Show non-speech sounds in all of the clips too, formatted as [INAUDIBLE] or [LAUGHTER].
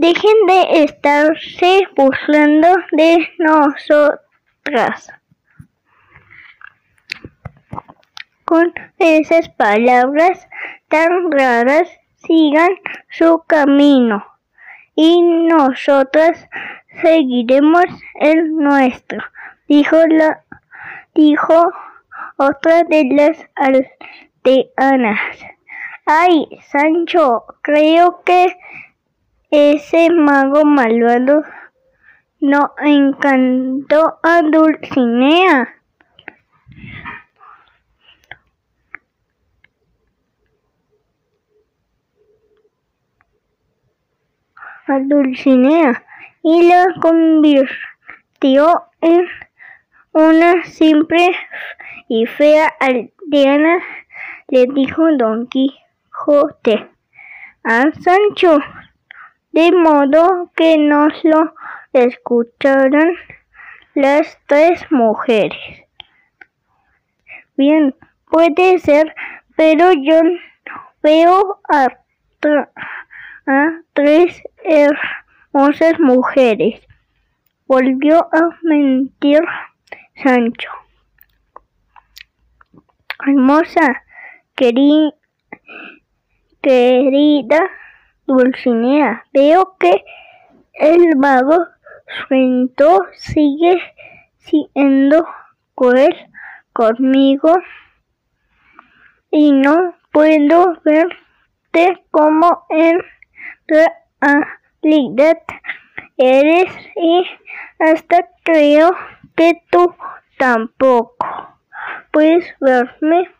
Dejen de estarse burlando de nosotras. Con esas palabras tan raras, sigan su camino y nosotras seguiremos el nuestro, dijo la dijo otra de las aldeanas. Ay, Sancho, creo que ese mago malvado no encantó a Dulcinea. a Dulcinea y la convirtió en una simple y fea aldeana, le dijo Don Quijote a Sancho, de modo que no lo escucharan las tres mujeres. Bien, puede ser, pero yo veo a, a tres hermosas mujeres. Volvió a mentir Sancho. Hermosa, querida Dulcinea, veo que el mago suento sigue siendo cruel conmigo y no puedo verte como en realidad eres y hasta creo que tú tampoco puedes verme.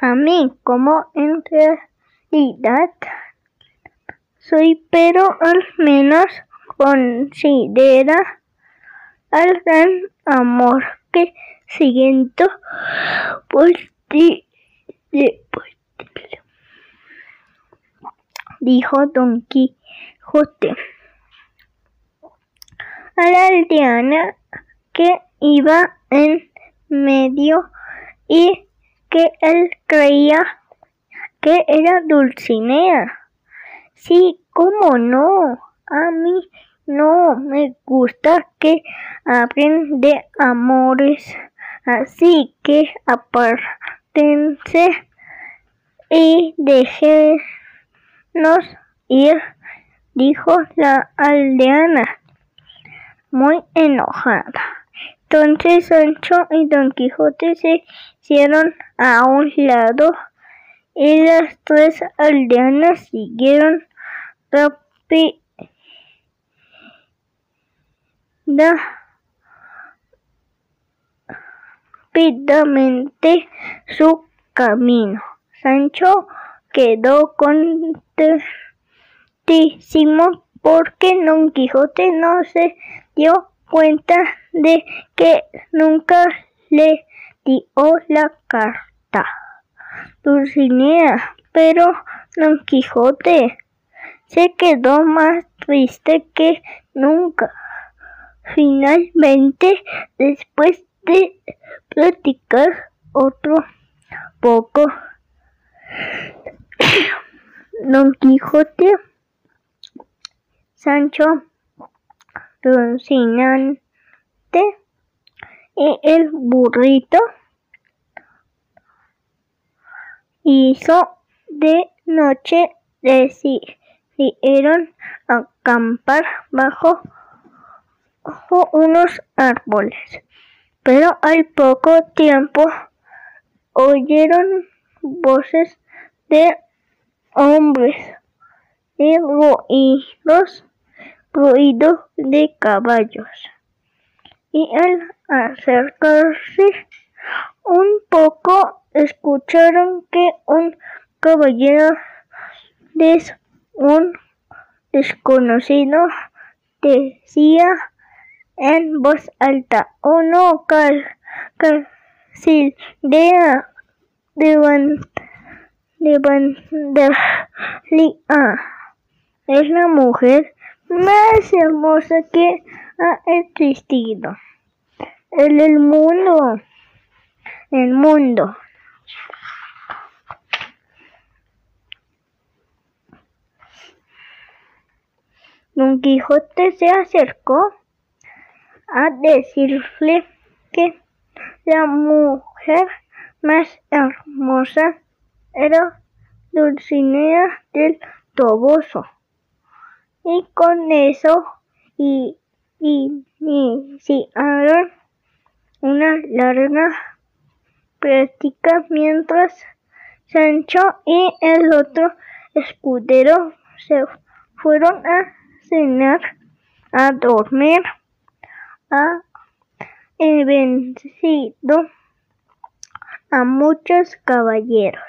A mí, como en realidad soy, pero al menos considera al gran amor que siento por ti. Dijo Don Quijote a la aldeana que iba en medio y que él creía que era Dulcinea. Sí, cómo no, a mí no me gusta que hablen de amores Así que apártense y déjenos ir, dijo la aldeana, muy enojada. Entonces Sancho y Don Quijote se hicieron a un lado y las tres aldeanas siguieron rápida rápidamente su camino. Sancho quedó contentísimo porque Don Quijote no se dio cuenta de que nunca le dio la carta. Dulcinea, pero Don Quijote se quedó más triste que nunca. Finalmente, después de platicar otro poco. [COUGHS] Don Quijote, Sancho, Y el burrito hizo de noche decidieron acampar bajo, unos árboles pero al poco tiempo oyeron voces de hombres y ruidos, ruido de caballos. Y al acercarse un poco escucharon que un caballero de un desconocido decía en voz alta. Oh no, Cal, Cal, Sildea, Lia es la mujer más hermosa que ha existido en el mundo. El mundo. Don Quijote se acercó a decirle que la mujer más hermosa era Dulcinea del Toboso. Y con eso y, iniciaron una larga práctica mientras Sancho y el otro escudero se fueron a cenar, a dormir, a vencido a muchos caballeros.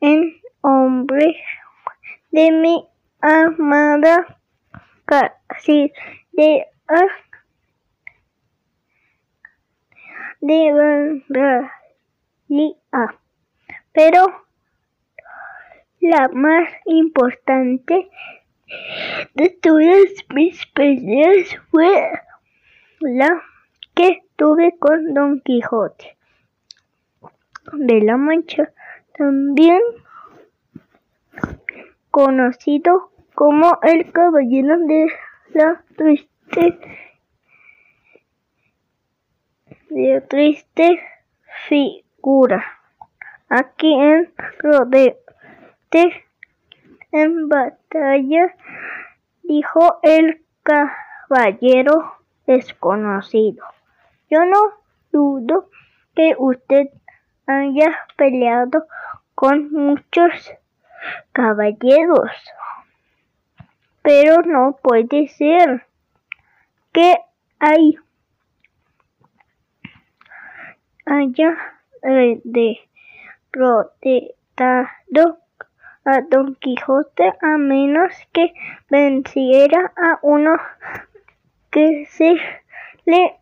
En hombre de mi amada casi de de pero la más importante de todas mis peleas fue la que tuve con Don Quijote de la Mancha, también conocido como el caballero de la triste de triste figura. Aquí en Rodete en batalla dijo el caballero desconocido. Yo no dudo que usted haya peleado con muchos caballeros, pero no puede ser. Que hay haya derrotado a Don Quijote a menos que venciera a uno que se le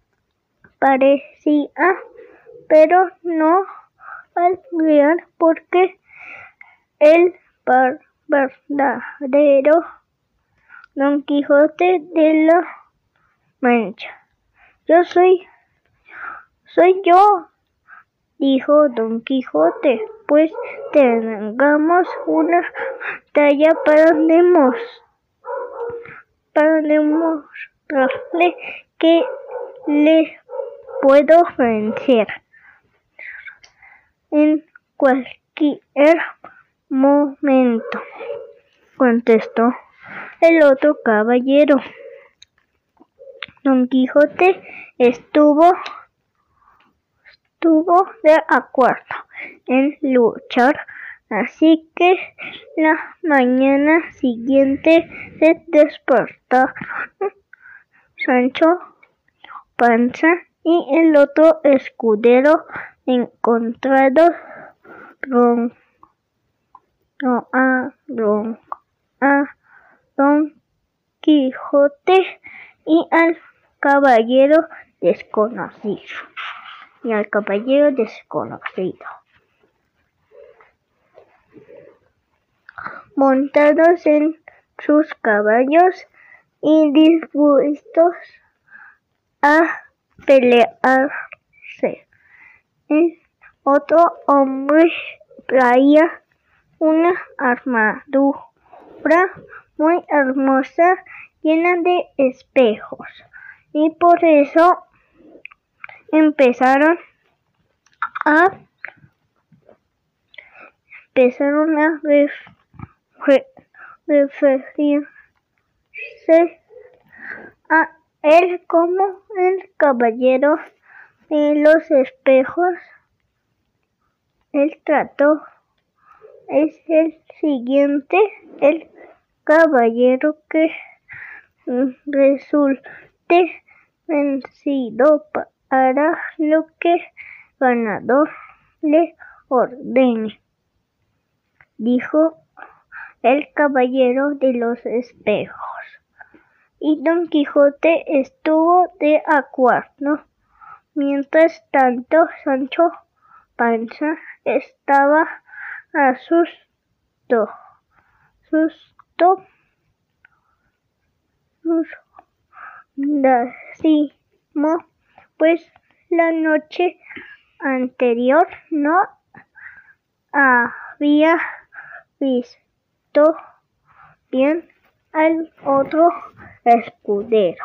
parecía, pero no al porque el verdadero Don Quijote de la Mancha. Yo soy, soy yo, dijo Don Quijote, pues tengamos una talla para demos, para demostrarle que le puedo vencer en cualquier momento, contestó el otro caballero. Don Quijote estuvo estuvo de acuerdo en luchar, así que la mañana siguiente se despertaron Sancho Panza y el otro escudero encontrados don, a, don, a Don Quijote y al caballero desconocido y al caballero desconocido. Montados en sus caballos y dispuestos a pelearse. El otro hombre traía una armadura muy hermosa llena de espejos y por eso empezaron a empezaron a referirse a él como el caballero de los espejos. El trato es el siguiente, el caballero que resulte vencido para lo que ganador le ordene, dijo el caballero de los espejos. Y Don Quijote estuvo de acuerdo. Mientras tanto, Sancho Panza estaba asustado. Decimos, pues la noche anterior no había visto bien al otro escudero,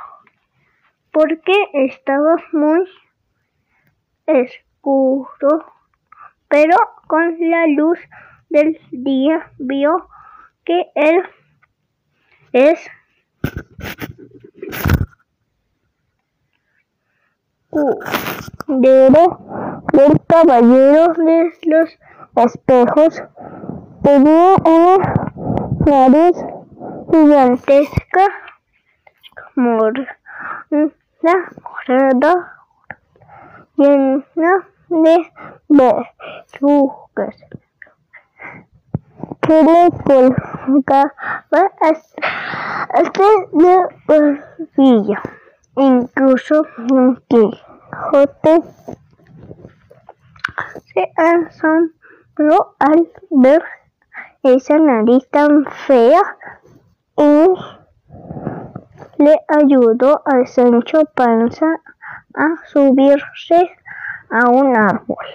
porque estaba muy oscuro, pero con la luz del día vio que él es escudero del caballero de los espejos. Tenía una nariz gigantesca, morada, morada, llena de verrugas le colgaba hasta la barbilla. Incluso Quijote se asombró al ver esa nariz tan fea y le ayudó a Sancho Panza a subirse a un árbol.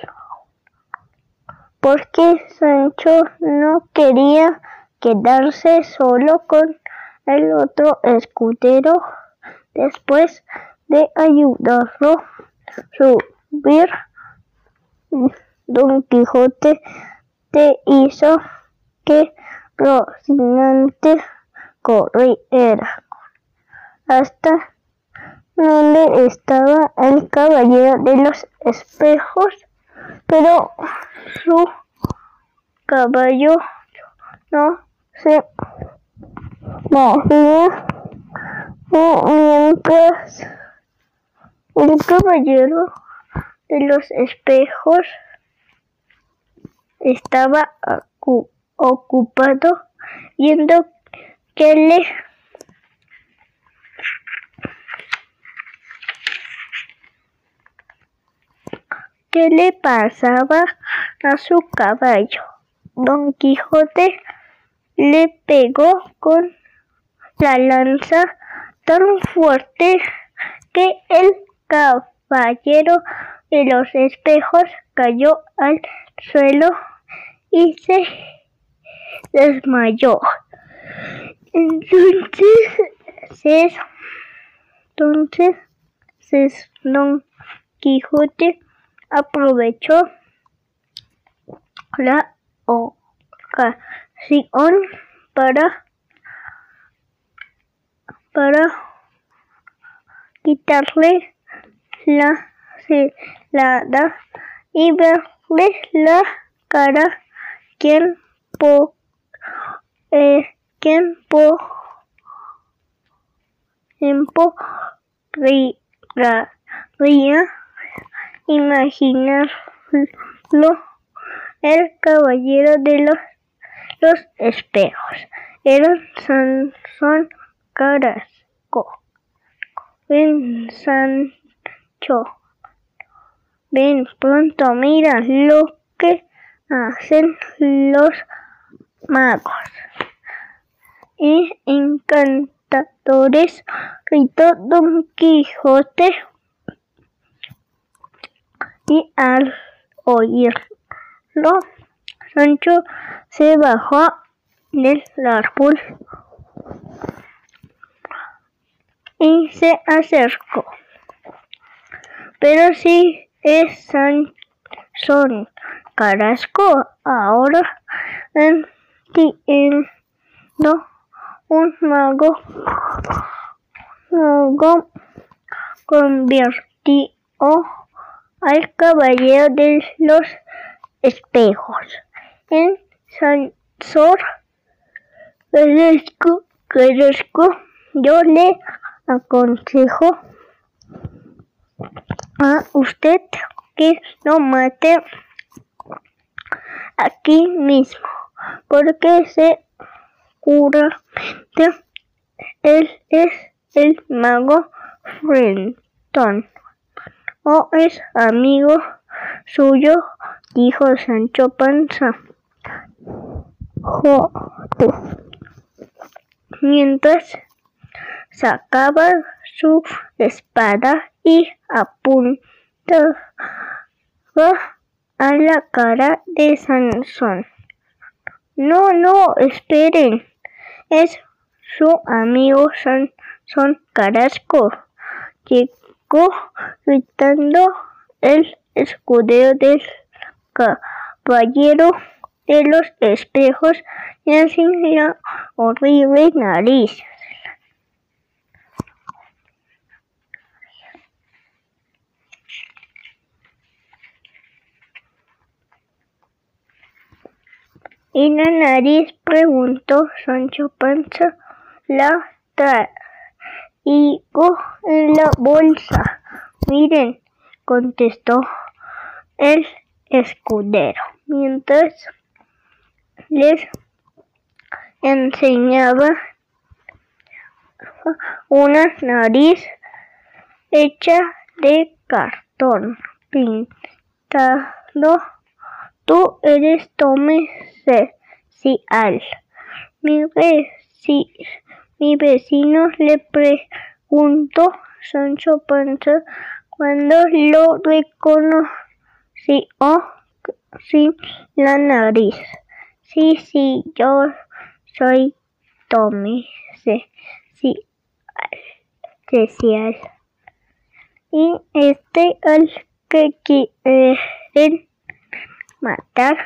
Porque Sancho no quería quedarse solo con el otro escudero después de ayudarlo a subir. Don Quijote te hizo que Rocinante corriera hasta donde estaba el caballero de los espejos, pero su caballo no se movía mientras el caballero de los espejos estaba ocupado viendo que le le pasaba a su caballo. Don Quijote le pegó con la lanza tan fuerte que el caballero de los espejos cayó al suelo y se desmayó. Entonces, entonces Don Quijote aprovechó la ocasión para para quitarle la celada y verle la cara. Quien po eh, quien po tiempo ría imaginarlo el caballero de los, los espejos. Era Sansón Carrasco ven Sancho. Ven pronto mira lo que hacen los magos. Y encantadores gritó Don Quijote y al oírlo Sancho se bajó del árbol y se acercó. Pero si es Sansón Carrasco ahora entiendo un mago, mago convirtió al caballero de los espejos en Carrasco, Carrasco. Yo le aconsejo a usted que lo mate aquí mismo, porque se cura. Él es el mago Frenton, o es amigo suyo, dijo Sancho Panza. Joder. Mientras sacaba su espada y apuntaba a la cara de Sansón. No, no, esperen. Es su amigo Sansón Carrasco. Llegó gritando el escudero del caballero de los espejos y así la horrible nariz. y la nariz preguntó Sancho Panza. La traigo en la bolsa. Miren, contestó el escudero, mientras les enseñaba una nariz hecha de cartón pintado. Tú eres Tommy al Mi, mi vecino le preguntó Sancho Panza cuando lo reconoció sin la nariz. Sí, sí, yo soy Tommy, sí, sí, especial. Y este al que quieren matar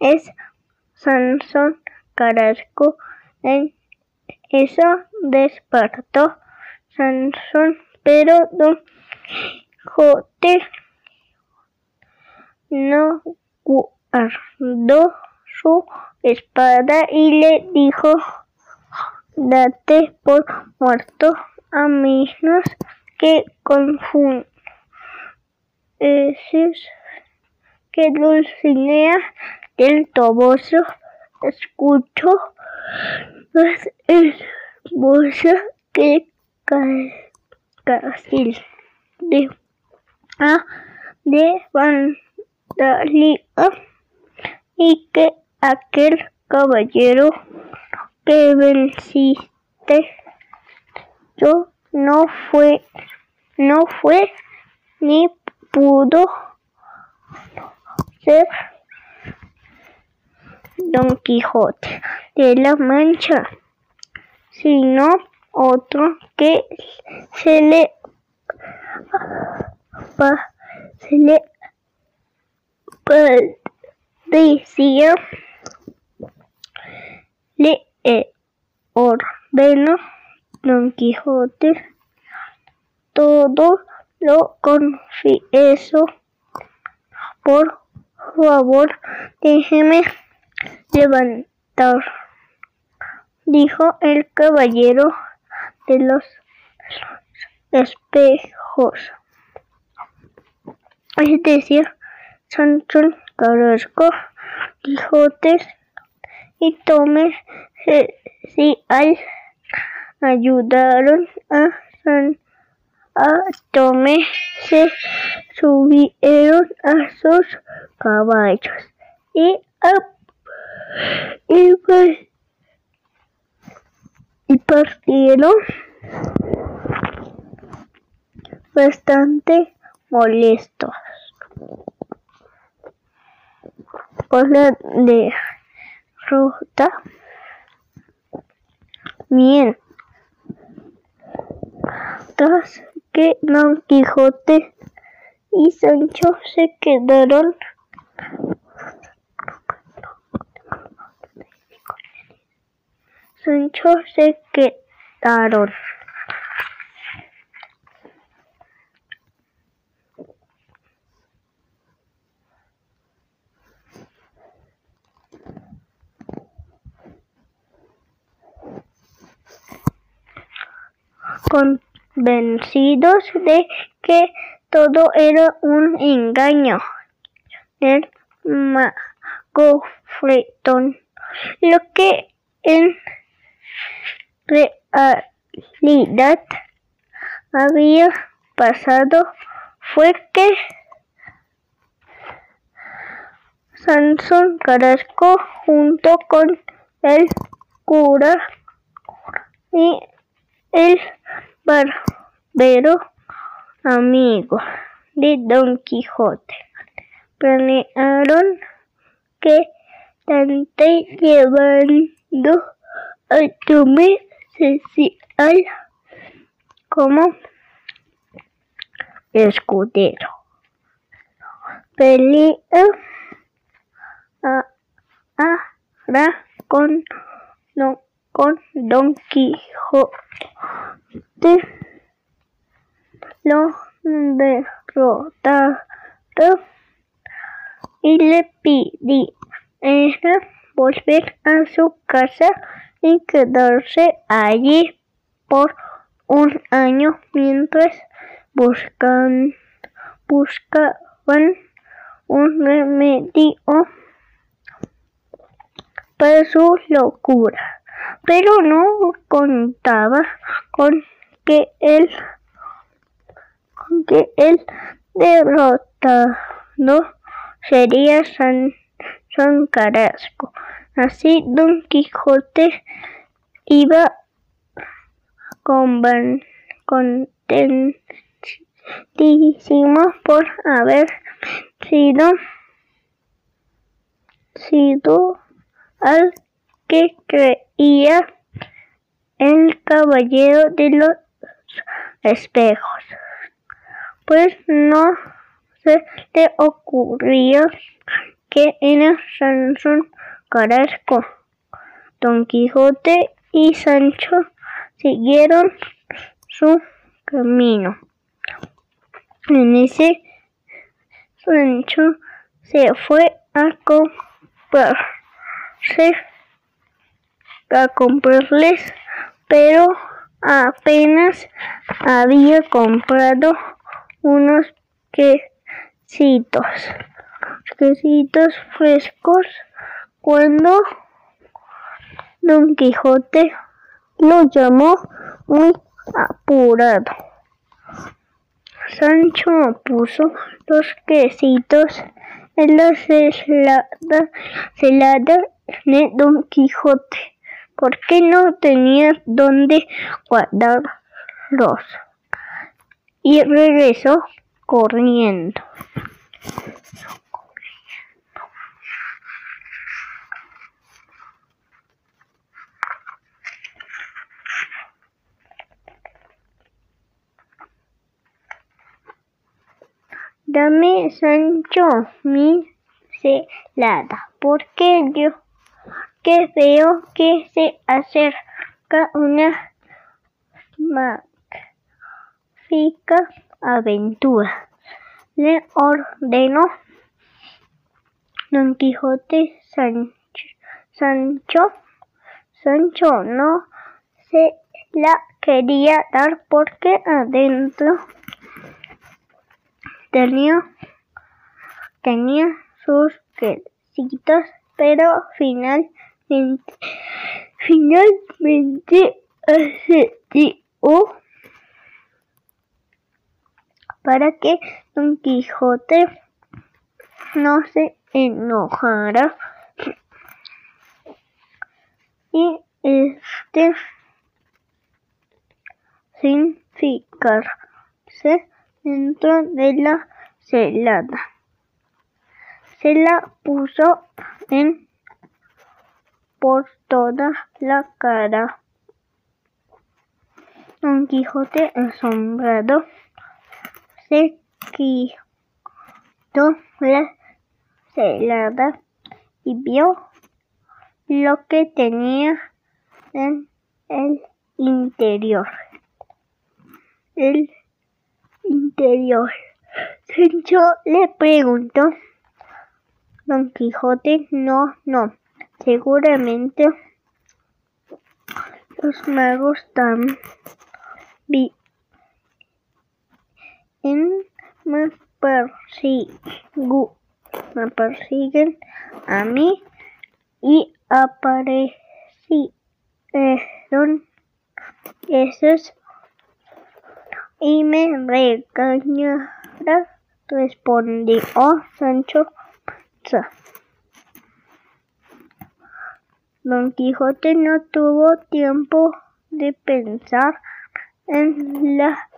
es Sansón Carrasco. En eso despertó Sansón, pero Don Quijote no guardó su espada y le dijo, date por muerto a menos que confundes que Dulcinea del Toboso escucho más hermosa que Casil de a de Vandalia. Y que aquel caballero que venciste yo no fue no fue ni pudo ser Don Quijote de la Mancha, sino otro que se le, se le decía le ordeno Don Quijote todo lo confieso por favor déjeme levantar, dijo el caballero de los espejos. Es decir, Sancho Carrasco, Quijotes y Tome si al ayudaron a San a Tome se subieron a sus caballos y a y, pues, y partieron bastante molestos por la derrota. Bien, tras que Don Quijote y Sancho se quedaron Sancho se quedaron. convencidos de que todo era un engaño del mago Fretón, lo que en realidad había pasado fue que Sansón Carrasco junto con el cura y el barbero amigo de Don Quijote planearon que Dante llevando a Tomé social como escudero. Pelea ahora con, no, con Don Quijote. Lo derrotaron y le pidieron volver a su casa y quedarse allí por un año mientras buscan, buscaban un remedio para su locura, pero no contaba con que él con que el derrotado sería San, San Carrasco. Así Don Quijote iba contentísimo por haber sido, sido al que creía el caballero de los espejos, pues no se le ocurrió que era Sansón Carrasco. Don Quijote y Sancho siguieron su camino. En ese Sancho se fue a comprarse a comprarles, pero apenas había comprado unos quesitos, quesitos frescos cuando Don Quijote lo llamó muy apurado. Sancho puso los quesitos en la celada, celada de Don Quijote, porque no tenía dónde guardarlos. Y regresó corriendo. Dame, Sancho, mi celada, porque yo que veo que se acerca una magnífica aventura. Le ordenó Don Quijote Sancho. Sancho, Sancho no se la quería dar porque adentro tenía, tenía sus quesitos, pero finalmente, finalmente accedió para que Don Quijote no se enojara. Y este sin fijarse dentro de la celada. Se la puso en por toda la cara. Don Quijote asombrado se quitó la celada y vio lo que tenía en el interior. El interior. Sancho le preguntó. Don Quijote, no, no, seguramente los magos también me, me persiguen a mí y aparecieron esos y me regañará, respondió Sancho. Don Quijote no tuvo tiempo de pensar en la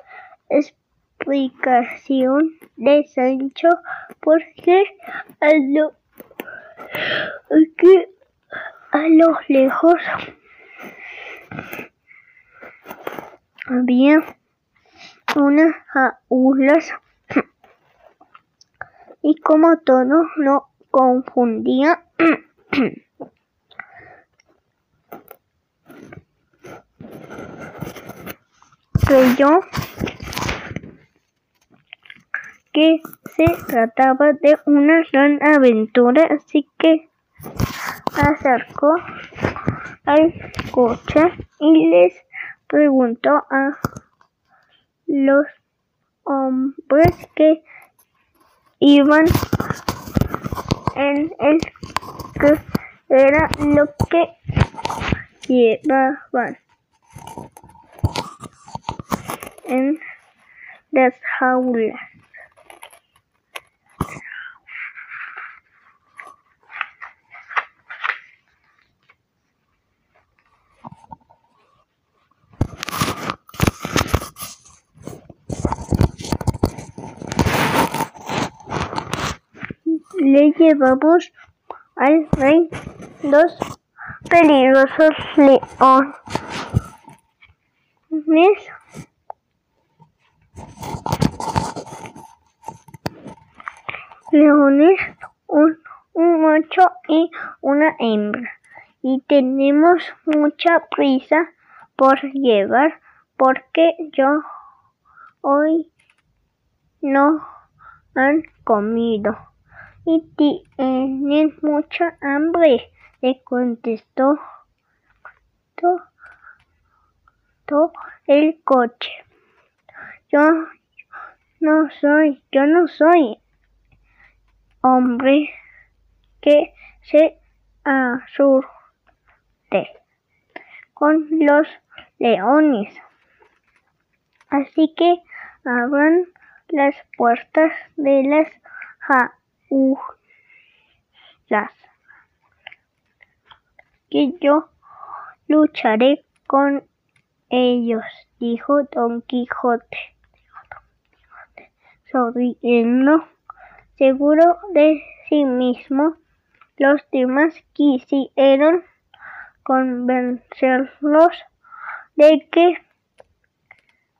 explicación de Sancho porque a lo, que a lo lejos había unas jaulas [CLEARS THROAT] y como todo lo confundía creyó [CLEARS THROAT] que se trataba de una gran aventura, así que acercó al coche y les preguntó a los hombres que iban en el que era lo que llevaban en las jaulas. Le llevamos al rey dos peligrosos leones. Leones un, un macho y una hembra. Y tenemos mucha prisa por llevar porque yo hoy no han comido y tienen mucha hambre, le contestó todo el coche. Yo no soy, yo no soy hombre que se asuste con los leones. Así que abran las puertas de las las que yo lucharé con ellos, dijo Don Quijote, sonriendo, seguro de sí mismo. Los demás quisieron convencerlos de que,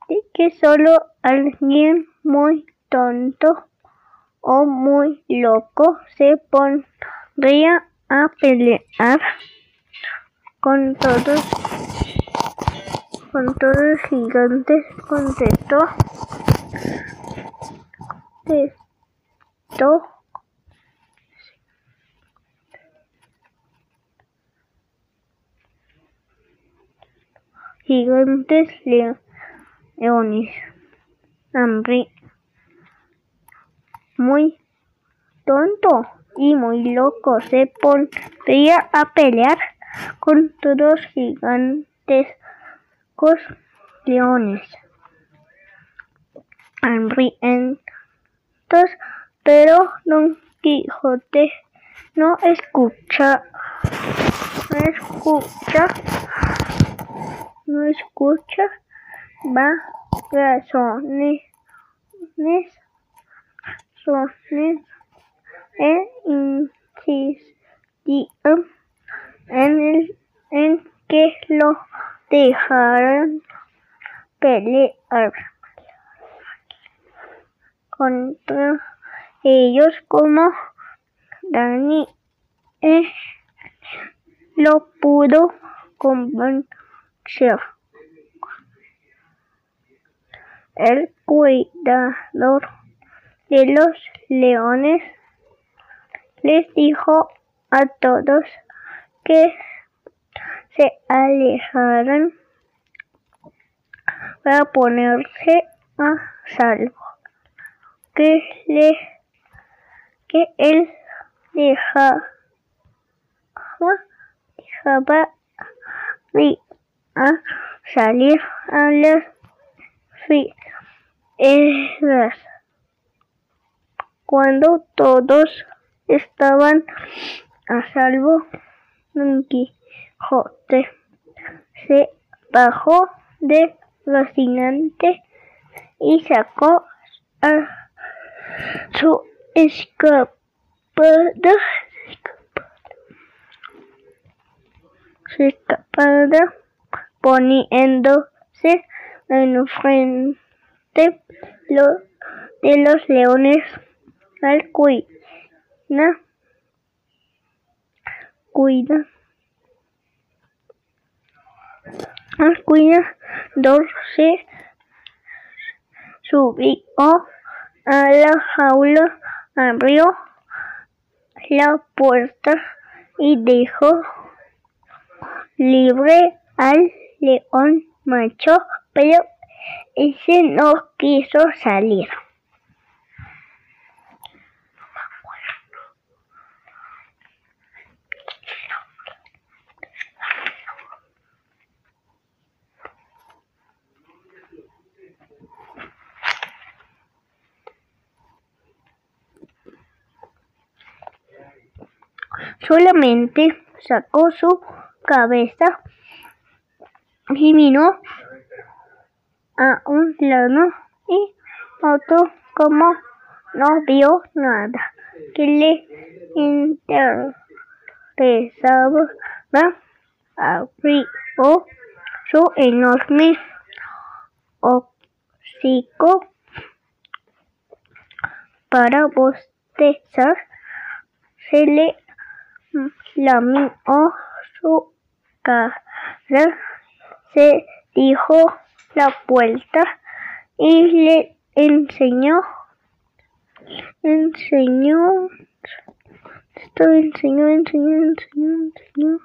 de que solo alguien muy tonto o muy loco se pondría a pelear con todos con todos gigantes contestó contestó gigantes leones hambre muy tonto y muy loco. Se pondría a pelear con todos gigantescos leones hambrientos, pero Don Quijote no escucha, no escucha, no escucha, va razones e en, el, en que lo dejaran pelear contra ellos como Dani eh, lo pudo convencer. El cuidador de los leones les dijo a todos que se alejaran para ponerse a salvo, que le que él dejaba, dejaba a salir a las fieras cuando todos estaban a salvo, Don Quijote se bajó de Rocinante y sacó a su escapada, su escapada poniéndose en frente de los leones al cuida, cuida, al cuidarse subió a la jaula, abrió la puerta y dejó libre al león macho, pero ese no quiso salir. Solamente sacó su cabeza y vino a un lado y otro como no vio nada que le interesaba. Abrió su enorme hocico para bostezar. Se le lamió su cara, se dijo la vuelta y le enseñó, enseñó, enseñó, enseñó, enseñó, enseñó,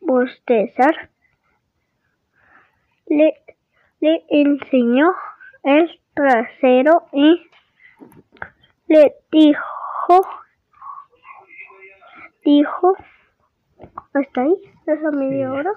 bostezar, le, le enseñó el trasero y le dijo, dijo, hasta ahí, esa media hora.